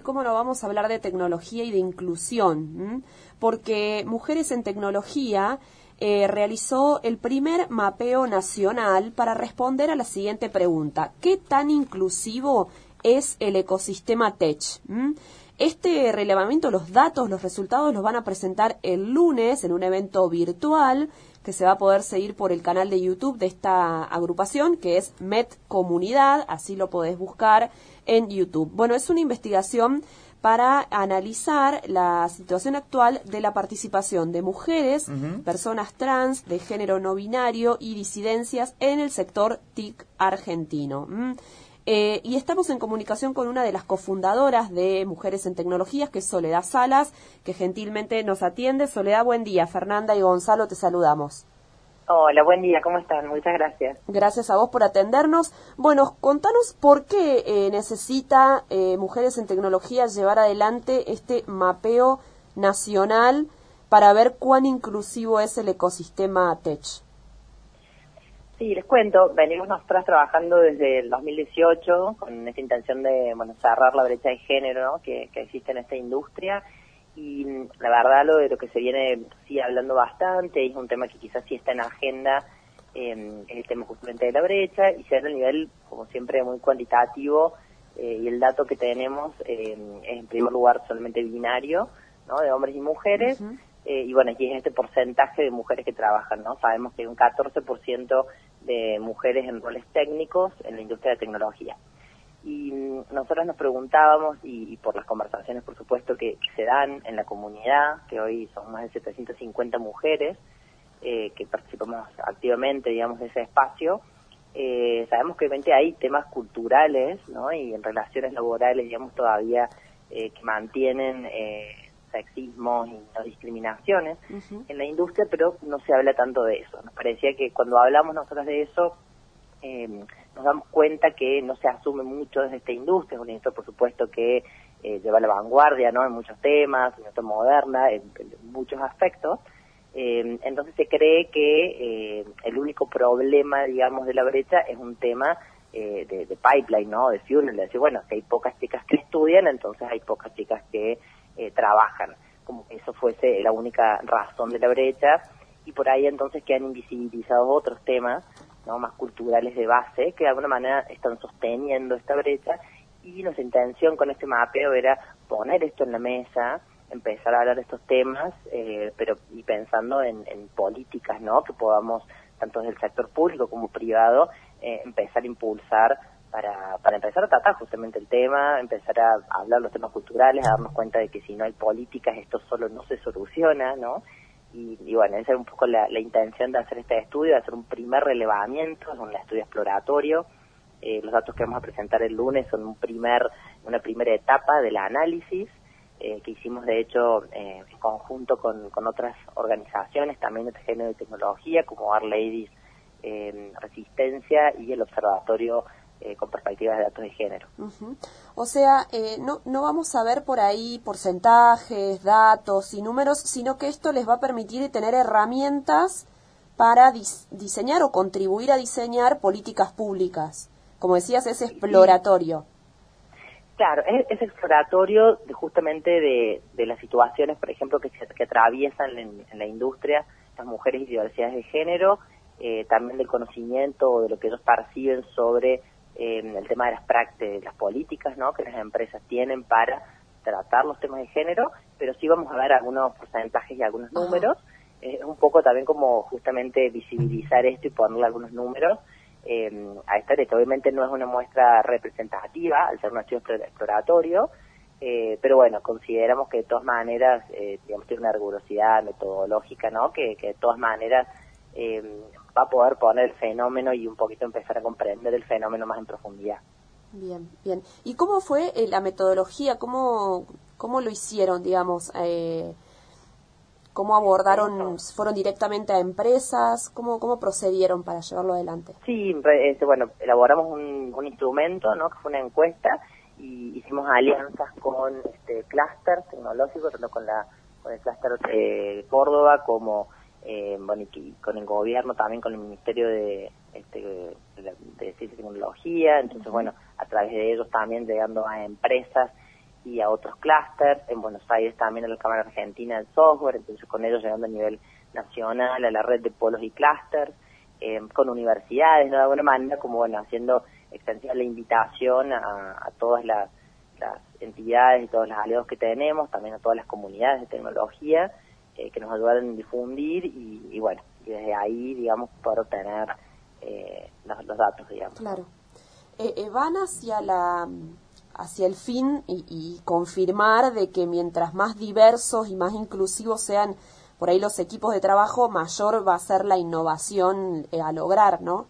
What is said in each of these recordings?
Cómo no vamos a hablar de tecnología y de inclusión, porque Mujeres en Tecnología eh, realizó el primer mapeo nacional para responder a la siguiente pregunta. ¿Qué tan inclusivo es el ecosistema Tech? Este relevamiento, los datos, los resultados los van a presentar el lunes en un evento virtual que se va a poder seguir por el canal de YouTube de esta agrupación, que es Met Comunidad, así lo podés buscar en YouTube. Bueno, es una investigación para analizar la situación actual de la participación de mujeres, personas trans, de género no binario y disidencias en el sector TIC argentino. Eh, y estamos en comunicación con una de las cofundadoras de Mujeres en Tecnologías, que es Soledad Salas, que gentilmente nos atiende. Soledad, buen día. Fernanda y Gonzalo, te saludamos. Hola, buen día, ¿cómo están? Muchas gracias. Gracias a vos por atendernos. Bueno, contanos por qué eh, necesita eh, Mujeres en Tecnología llevar adelante este mapeo nacional para ver cuán inclusivo es el ecosistema Tech. Sí, les cuento, venimos nosotras trabajando desde el 2018 con esta intención de bueno, cerrar la brecha de género que, que existe en esta industria y la verdad lo de lo que se viene sí hablando bastante, es un tema que quizás sí está en agenda, eh, es el tema justamente de la brecha y se a nivel, como siempre, muy cuantitativo eh, y el dato que tenemos eh, es en primer lugar solamente binario, ¿no? De hombres y mujeres. Eh, y bueno, aquí es este porcentaje de mujeres que trabajan, ¿no? Sabemos que hay un 14% de mujeres en roles técnicos en la industria de tecnología. Y nosotros nos preguntábamos, y, por las conversaciones, por supuesto, que, se dan en la comunidad, que hoy son más de 750 mujeres eh, que participamos activamente, digamos, de ese espacio, eh, sabemos que obviamente hay temas culturales, ¿no? Y en relaciones laborales, digamos, todavía eh, que mantienen sexismos y no discriminaciones en la industria, pero no se habla tanto de eso. Nos parecía que cuando hablamos nosotros de eso, eh, nos damos cuenta que no se asume mucho desde esta industria, es una industria por supuesto que eh, lleva la vanguardia ¿no? en muchos temas, una industria moderna en, muchos aspectos, eh, entonces se cree que eh, el único problema, digamos, de la brecha es un tema eh, de, de, pipeline, ¿no? De fuel, de decir, bueno, si hay pocas chicas que estudian, entonces hay pocas chicas que trabajan, como que eso fuese la única razón de la brecha, y por ahí entonces quedan invisibilizados otros temas ¿no? más culturales de base que de alguna manera están sosteniendo esta brecha y nuestra intención con este mapeo era poner esto en la mesa, empezar a hablar de estos temas, eh, pero y pensando en, políticas, ¿no? Que podamos, tanto desde el sector público como privado, eh, empezar a impulsar para, para empezar a tratar justamente el tema, empezar a hablar los temas culturales, a darnos cuenta de que si no hay políticas esto solo no se soluciona, ¿no? Y, bueno, esa es un poco la, intención de hacer este estudio, de hacer un primer relevamiento, es un estudio exploratorio. Eh, los datos que vamos a presentar el lunes son un primer, una primera etapa del análisis eh, que hicimos de hecho eh, en conjunto con, con, otras organizaciones también de género de tecnología como Our Ladies Resistencia y el Observatorio eh, con perspectivas de datos de género. O sea, eh, no, no vamos a ver por ahí porcentajes, datos y números, sino que esto les va a permitir tener herramientas para diseñar o contribuir a diseñar políticas públicas. Como decías, es exploratorio. Claro, es, exploratorio justamente de, de, las situaciones, por ejemplo, que, que atraviesan en, la industria las mujeres y diversidades de género, eh, también del conocimiento de lo que ellos perciben sobre el tema de las prácticas, las políticas ¿no? que las empresas tienen para tratar los temas de género, pero sí vamos a ver algunos porcentajes y algunos números. Es un poco también como justamente visibilizar esto y ponerle algunos números eh, a esta que Obviamente no es una muestra representativa al ser un estudio exploratorio, eh, pero bueno, consideramos que de todas maneras, eh, digamos, tiene una rigurosidad metodológica, ¿no? Que, que de todas maneras eh, va a poder poner el fenómeno y un poquito empezar a comprender el fenómeno más en profundidad. Bien, bien. ¿Y cómo fue eh, la metodología? ¿Cómo, ¿Cómo lo hicieron, digamos? Eh, ¿Cómo abordaron? ¿Fueron directamente a empresas? ¿Cómo, cómo procedieron para llevarlo adelante? Sí, este, bueno, elaboramos un, un instrumento, ¿no? Que fue una encuesta y hicimos alianzas con este clúster tecnológico, tanto con, la, con el clúster de Córdoba como eh, bueno, y con el gobierno, también con el Ministerio de, este, de, Ciencia y Tecnología, entonces, bueno, a través de ellos también llegando a empresas y a otros clústeres, en Buenos Aires también a la Cámara Argentina del Software, entonces con ellos llegando a nivel nacional a la red de polos y clústeres, eh, con universidades, ¿no? de alguna manera como bueno, haciendo extensiva la invitación a, todas las, entidades y todos los aliados que tenemos, también a todas las comunidades de tecnología eh, que nos ayudan a difundir y, bueno, y desde ahí, digamos, poder obtener eh, los, datos, digamos. Claro. van hacia la hacia el fin y, confirmar de que mientras más diversos y más inclusivos sean por ahí los equipos de trabajo, mayor va a ser la innovación eh, a lograr, ¿no?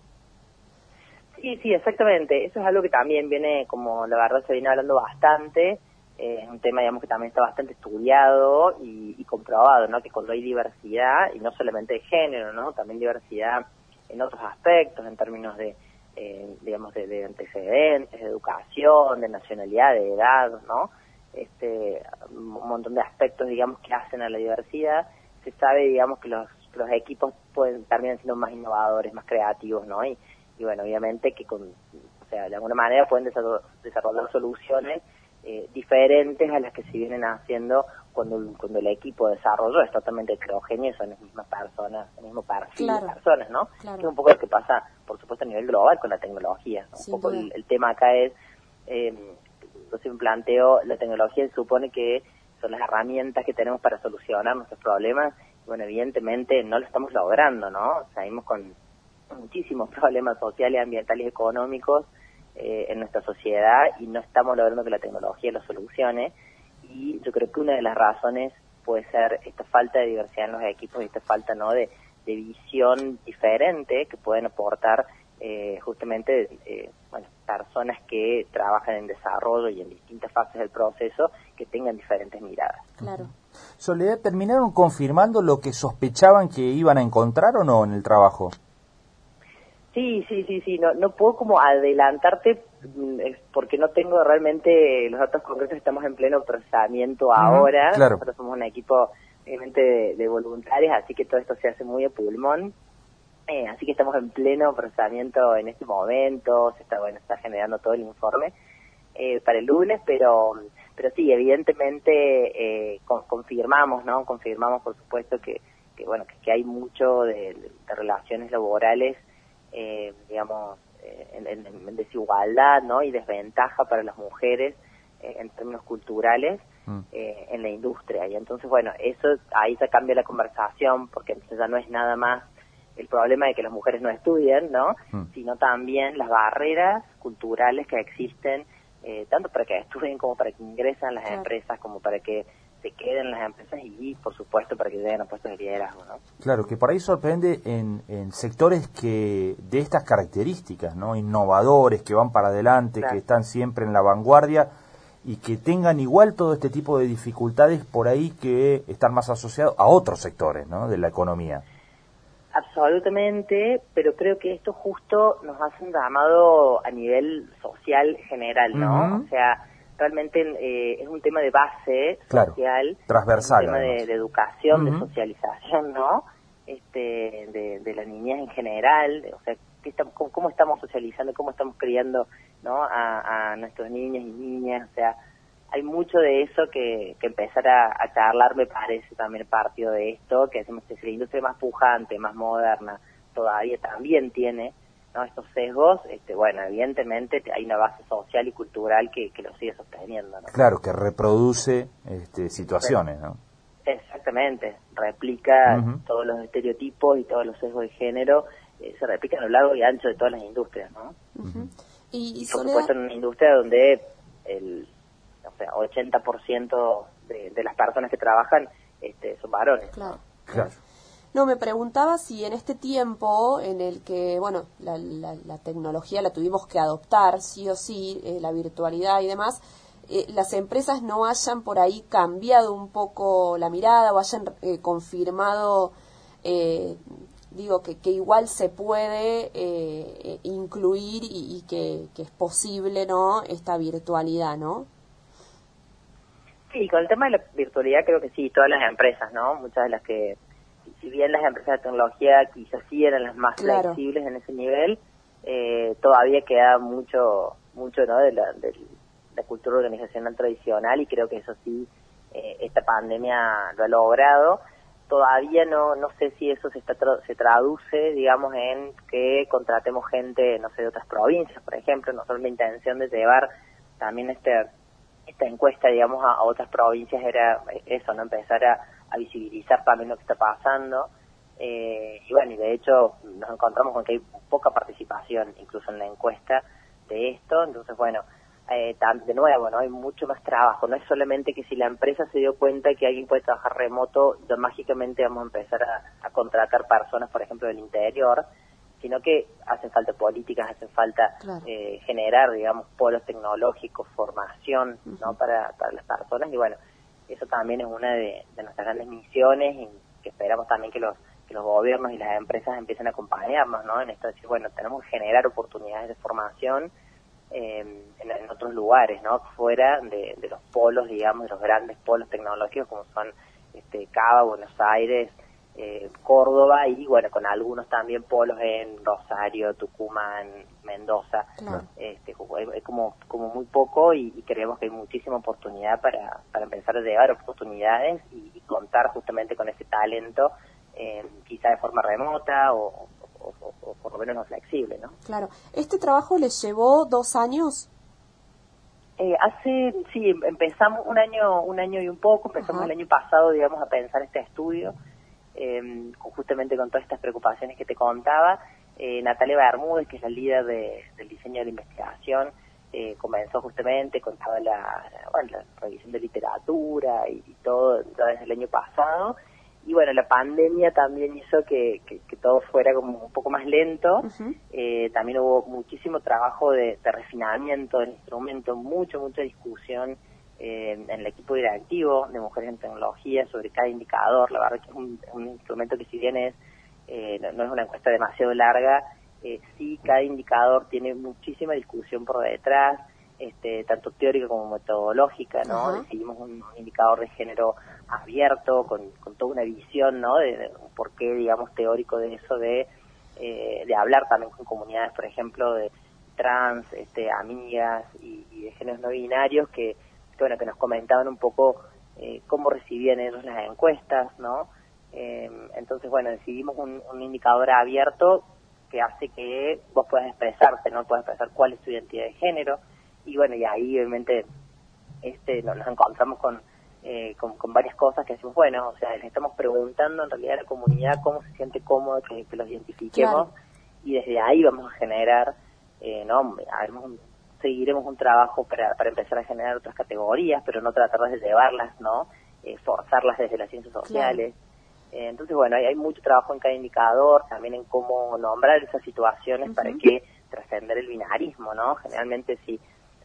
Sí, sí, exactamente. Eso es algo que también viene, como la verdad se viene hablando bastante, eh, es un tema, digamos, que también está bastante estudiado y, y, comprobado, ¿no? Que cuando hay diversidad, y no solamente de género, ¿no? También diversidad en otros aspectos, en términos de eh, digamos, de, antecedentes, de educación, de nacionalidad, de edad, ¿no? Este, un montón de aspectos, digamos, que hacen a la diversidad. Se sabe, digamos, que los, los equipos pueden terminar siendo más innovadores, más creativos, ¿no? Y, y bueno, obviamente que con, o sea, de alguna manera pueden desarrollar soluciones eh, diferentes a las que se vienen haciendo cuando, cuando el equipo de desarrollo es totalmente heterogéneo son las mismas personas, el mismo perfil de personas, ¿no? es un poco lo que pasa, por supuesto, a nivel global con la tecnología. Un poco el, tema acá es, eh, yo siempre planteo, la tecnología supone que son las herramientas que tenemos para solucionar nuestros problemas. Y bueno, evidentemente no lo estamos logrando, ¿no? Salimos con muchísimos problemas sociales, ambientales y económicos eh, en nuestra sociedad y no estamos logrando que la tecnología lo solucione y yo creo que una de las razones puede ser esta falta de diversidad en los equipos y esta falta no de, visión diferente que pueden aportar eh, justamente eh, bueno, personas que trabajan en desarrollo y en distintas fases del proceso que tengan diferentes miradas. Claro. Soledad, ¿terminaron confirmando lo que sospechaban que iban a encontrar o no en el trabajo? Sí, sí, sí, sí, no, no puedo como adelantarte mm, porque no tengo realmente los datos concretos, estamos en pleno procesamiento ahora, nosotros somos un equipo obviamente de, voluntarios, así que todo esto se hace muy a pulmón, eh, así que estamos en pleno procesamiento en este momento, se está, bueno, está generando todo el informe eh, para el lunes, pero pero sí, evidentemente eh, confirmamos, ¿no? Confirmamos, por supuesto, que, que bueno, que, hay mucho de relaciones laborales eh, digamos, eh, en, desigualdad ¿no? y desventaja para las mujeres eh, en términos culturales mm. en la industria. Y entonces, bueno, eso ahí se cambia la conversación porque entonces ya no es nada más el problema de que las mujeres no estudien, ¿no? Mm. Sino también las barreras culturales que existen, tanto para que estudien como para que ingresen las empresas, como para que se queden las empresas y, por supuesto, para que lleguen a puestos de liderazgo. ¿no? Claro, que por ahí sorprende en, sectores que de estas características, ¿no? innovadores, que van para adelante, que están siempre en la vanguardia y que tengan igual todo este tipo de dificultades por ahí que están más asociados a otros sectores ¿no? de la economía. Absolutamente, pero creo que esto justo nos hace un llamado a nivel social general, ¿no? O sea, realmente eh, es un tema de base social, transversal, un tema de, educación, de socialización, ¿no? Este, de, de la niñez en general, o sea, cómo, estamos socializando, cómo estamos criando, ¿no? A, a, nuestros niños y niñas, o sea, hay mucho de eso que, que empezar a, a charlar me parece también partido de esto, que hacemos que la industria más pujante, más moderna, todavía también tiene ¿no? estos sesgos, este, bueno, evidentemente hay una base social y cultural que, que lo sigue sosteniendo. ¿no? Claro, que reproduce este, situaciones, ¿no? Exactamente, replica todos los estereotipos y todos los sesgos de género, eh, se replican a lo largo y ancho de todas las industrias, ¿no? y, por supuesto en una industria donde el o sea, 80% de, de las personas que trabajan este, son varones. Claro. claro. No, me preguntaba si en este tiempo en el que, bueno, la, tecnología la tuvimos que adoptar, sí o sí, eh, la virtualidad y demás, eh, las empresas no hayan por ahí cambiado un poco la mirada o hayan eh, confirmado, digo, que, que, igual se puede incluir y, y que, que, es posible, ¿no?, esta virtualidad, ¿no? Sí, con el tema de la virtualidad creo que sí, todas las empresas, ¿no? Muchas de las que si bien las empresas de tecnología quizás sí eran las más flexibles en ese nivel, eh, todavía queda mucho mucho ¿no? de, la, de, la cultura organizacional tradicional y creo que eso sí, eh, esta pandemia lo ha logrado. Todavía no, no sé si eso se, está se traduce, digamos, en que contratemos gente, no sé, de otras provincias, por ejemplo. Nosotros la intención de llevar también este, esta encuesta, digamos, a, otras provincias era eso, ¿no? Empezar a, a visibilizar también lo que está pasando. Eh, y bueno, y de hecho nos encontramos con que hay poca participación incluso en la encuesta de esto, entonces bueno, eh, de nuevo, ¿no? Hay mucho más trabajo, no es solamente que si la empresa se dio cuenta que alguien puede trabajar remoto, mágicamente vamos a empezar a, contratar personas, por ejemplo, del interior, sino que hacen falta políticas, hacen falta eh, generar, digamos, polos tecnológicos, formación, ¿no? Para, para las personas y bueno, eso también es una de, de nuestras grandes misiones y que esperamos también que los que los gobiernos y las empresas empiecen a acompañarnos, ¿no? En esto de decir, bueno, tenemos que generar oportunidades de formación en, otros lugares, ¿no? Fuera de, los polos, digamos, de los grandes polos tecnológicos como son este, Cava, Buenos Aires, eh, Córdoba y, bueno, con algunos también polos en Rosario, Tucumán, Mendoza. Este, es como, como muy poco y, creemos que hay muchísima oportunidad para, para empezar a llevar oportunidades y, contar justamente con ese talento, eh, quizá de forma remota o, o, por lo menos no flexible, ¿no? Claro. ¿Este trabajo les llevó dos años? Eh, hace, sí, em, empezamos un año, un año y un poco, empezamos el año pasado, digamos, a pensar este estudio, eh, justamente con todas estas preocupaciones que te contaba. Eh, Natalia Bermúdez, que es la líder del diseño de la investigación, eh, comenzó justamente, la, bueno, la revisión de literatura y, y todo desde el año pasado, y bueno, la pandemia también hizo que, que, todo fuera como un poco más lento. eh, también hubo muchísimo trabajo de, refinamiento del instrumento, mucha, mucha discusión en el equipo directivo de Mujeres en Tecnología sobre cada indicador. La verdad que es un, un instrumento que si bien es, eh, no, es una encuesta demasiado larga, eh, sí cada indicador tiene muchísima discusión por detrás este, tanto teórica como metodológica, ¿no? Decidimos un, indicador de género abierto, con, con toda una visión, ¿no? De, por qué, digamos, teórico de eso, de, eh, de hablar también con comunidades, por ejemplo, de trans, este, amigas y, de géneros no binarios, que, bueno, que nos comentaban un poco eh, cómo recibían ellos las encuestas, ¿no? Eh, entonces, bueno, decidimos un, un indicador abierto que hace que vos puedas expresarte, ¿no? Puedas expresar cuál es tu identidad de género, y bueno, y ahí obviamente este nos, encontramos eh, con, con, varias cosas que decimos, bueno, o sea, le estamos preguntando en realidad a la comunidad cómo se siente cómodo que, los identifiquemos y desde ahí vamos a generar, eh, ¿no? Seguiremos un trabajo para, para empezar a generar otras categorías, pero no tratar de llevarlas, ¿no? Eh, forzarlas desde las ciencias sociales. Eh, entonces, bueno, hay, hay, mucho trabajo en cada indicador, también en cómo nombrar esas situaciones para que trascender el binarismo, ¿no? Generalmente si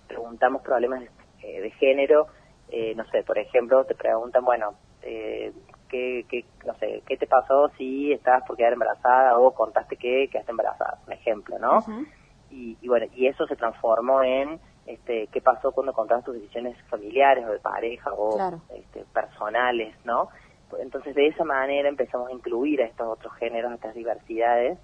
preguntamos problemas eh, de género, eh, no sé, por ejemplo, te preguntan, bueno, eh, ¿qué, qué, no sé, ¿qué te pasó si estabas por quedar embarazada o contaste que quedaste embarazada? Un ejemplo, ¿no? Y, bueno, y eso se transformó en este, qué pasó cuando contaste tus decisiones familiares o de pareja o este, personales, ¿no? Entonces de esa manera empezamos a incluir a estos otros géneros, a estas diversidades,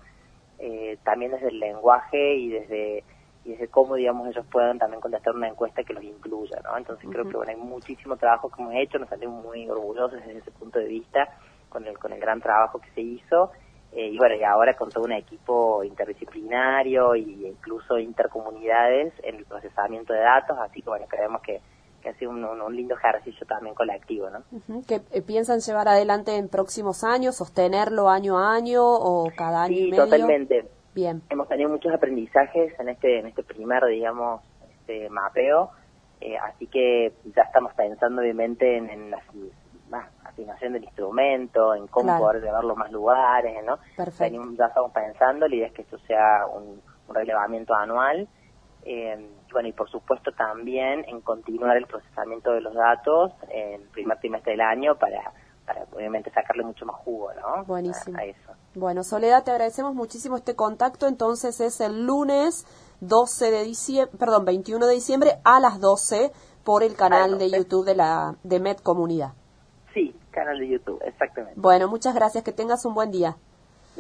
también desde el lenguaje y desde y desde cómo, digamos, ellos puedan también contestar una encuesta que los incluya, ¿no? Entonces creo que, bueno, hay muchísimo trabajo que hemos hecho, nos sentimos muy orgullosos desde ese punto de vista con el, con el gran trabajo que se hizo. Eh, y bueno, y ahora con todo un equipo interdisciplinario e incluso intercomunidades en el procesamiento de datos, así que bueno, creemos que, que ha sido un, lindo ejercicio también colectivo, ¿no? ¿Que eh, piensan llevar adelante en próximos años, sostenerlo año a año o cada año y medio? totalmente. Hemos tenido muchos aprendizajes en este, en este primer, digamos, este mapeo, eh, así que ya estamos pensando obviamente en, la afinación del instrumento, en cómo poder llevarlo a más lugares, ¿no? Perfecto. ya estamos pensando, la idea es que esto sea un, relevamiento anual, eh, bueno, y por supuesto también en continuar el procesamiento de los datos en el primer trimestre del año para para obviamente sacarle mucho más jugo, ¿no? Buenísimo. Bueno, Soledad, te agradecemos muchísimo este contacto. Entonces es el lunes 12 de diciembre, perdón, 21 de diciembre a las 12 por el canal de YouTube de la de Med Comunidad. Canal de YouTube, exactamente. Bueno, muchas gracias, que tengas un buen día.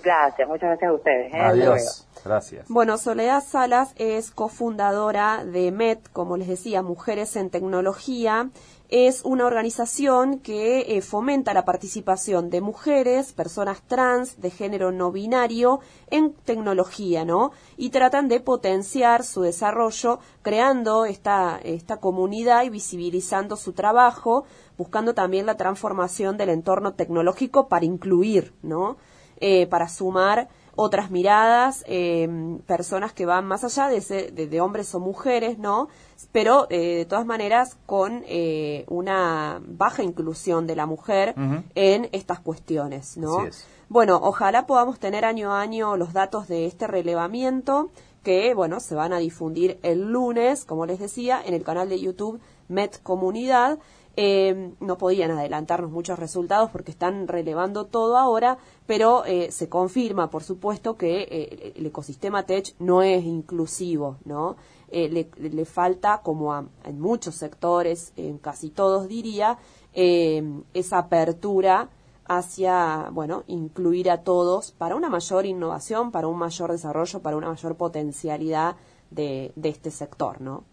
Gracias, muchas gracias a ustedes. ¿eh? Adiós. Gracias. Bueno, Soledad Salas es cofundadora de MET, como les decía, Mujeres en Tecnología. Es una organización que eh, fomenta la participación de mujeres, personas trans, de género no binario, en tecnología, ¿no? Y tratan de potenciar su desarrollo creando esta, esta comunidad y visibilizando su trabajo, buscando también la transformación del entorno tecnológico para incluir, ¿no? Eh, para sumar otras miradas, eh, personas que van más allá de, de, hombres o mujeres, ¿no? Pero eh, de todas maneras con eh, una baja inclusión de la mujer en estas cuestiones, ¿no? Bueno, ojalá podamos tener año a año los datos de este relevamiento que, bueno, se van a difundir el lunes, como les decía, en el canal de YouTube Met Comunidad eh, no podían adelantarnos muchos resultados porque están relevando todo ahora, pero eh, se confirma, por supuesto, que eh, el ecosistema tech no es inclusivo, ¿no? Le, falta, como en muchos sectores, en casi todos diría, esa apertura hacia, bueno, incluir a todos para una mayor innovación, para un mayor desarrollo, para una mayor potencialidad de, de este sector, ¿no?